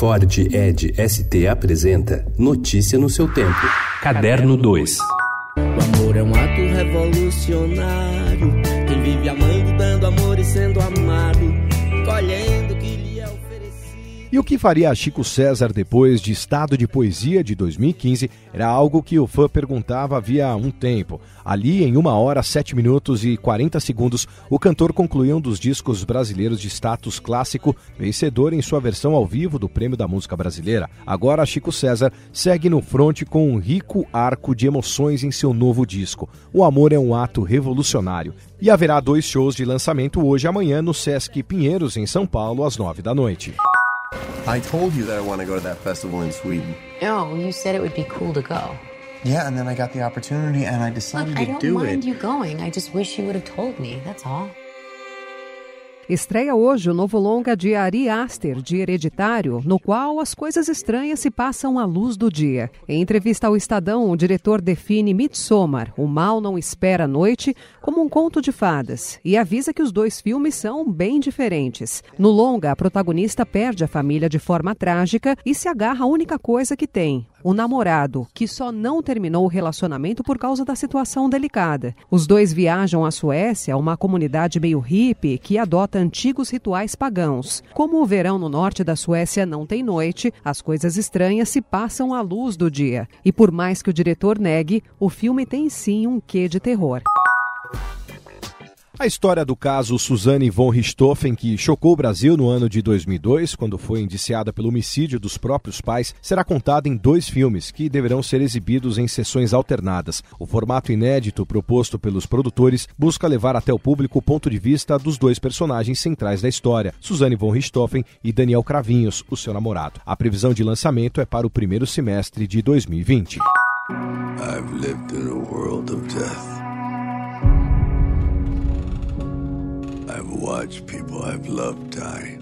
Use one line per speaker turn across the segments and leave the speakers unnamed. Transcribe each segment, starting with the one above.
Ford Ed ST apresenta Notícia no seu tempo. Caderno 2. O
amor é um ato revolucionário. Quem vive amando, e
o que faria Chico César depois de Estado de Poesia de 2015 era algo que o fã perguntava havia um tempo. Ali, em uma hora, sete minutos e 40 segundos, o cantor concluiu um dos discos brasileiros de status clássico, vencedor em sua versão ao vivo do Prêmio da Música Brasileira. Agora, Chico César segue no fronte com um rico arco de emoções em seu novo disco. O amor é um ato revolucionário. E haverá dois shows de lançamento hoje amanhã no Sesc Pinheiros, em São Paulo, às nove da noite.
I told you that I want to go to that festival in Sweden.
No, you said it would be cool to go.
Yeah, and then I got the opportunity and I decided
Look,
to
I don't
do
mind
it.
you going. I just wish you would have told me. That's all.
Estreia hoje o novo longa de Ari Aster, de Hereditário, no qual as coisas estranhas se passam à luz do dia. Em entrevista ao Estadão, o diretor define Midsommar, O Mal Não Espera a Noite, como um conto de fadas e avisa que os dois filmes são bem diferentes. No longa, a protagonista perde a família de forma trágica e se agarra à única coisa que tem, o namorado, que só não terminou o relacionamento por causa da situação delicada. Os dois viajam à Suécia, uma comunidade meio hippie que adota antigos rituais pagãos. Como o verão no norte da Suécia não tem noite, as coisas estranhas se passam à luz do dia. E por mais que o diretor negue, o filme tem sim um quê de terror.
A história do caso Suzane von Richthofen, que chocou o Brasil no ano de 2002, quando foi indiciada pelo homicídio dos próprios pais, será contada em dois filmes que deverão ser exibidos em sessões alternadas. O formato inédito proposto pelos produtores busca levar até o público o ponto de vista dos dois personagens centrais da história, Suzane von Richthofen e Daniel Cravinhos, o seu namorado. A previsão de lançamento é para o primeiro semestre de 2020. I've lived in a world of death.
I've watched people I've loved die.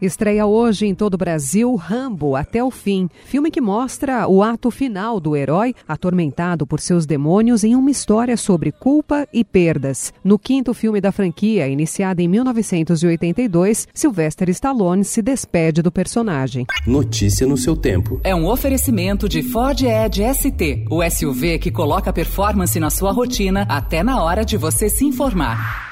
Estreia hoje em todo o Brasil Rambo Até o Fim, filme que mostra o ato final do herói atormentado por seus demônios em uma história sobre culpa e perdas. No quinto filme da franquia, iniciado em 1982, Sylvester Stallone se despede do personagem.
Notícia no seu tempo.
É um oferecimento de Ford Edge ST, o SUV que coloca performance na sua rotina até na hora de você se informar.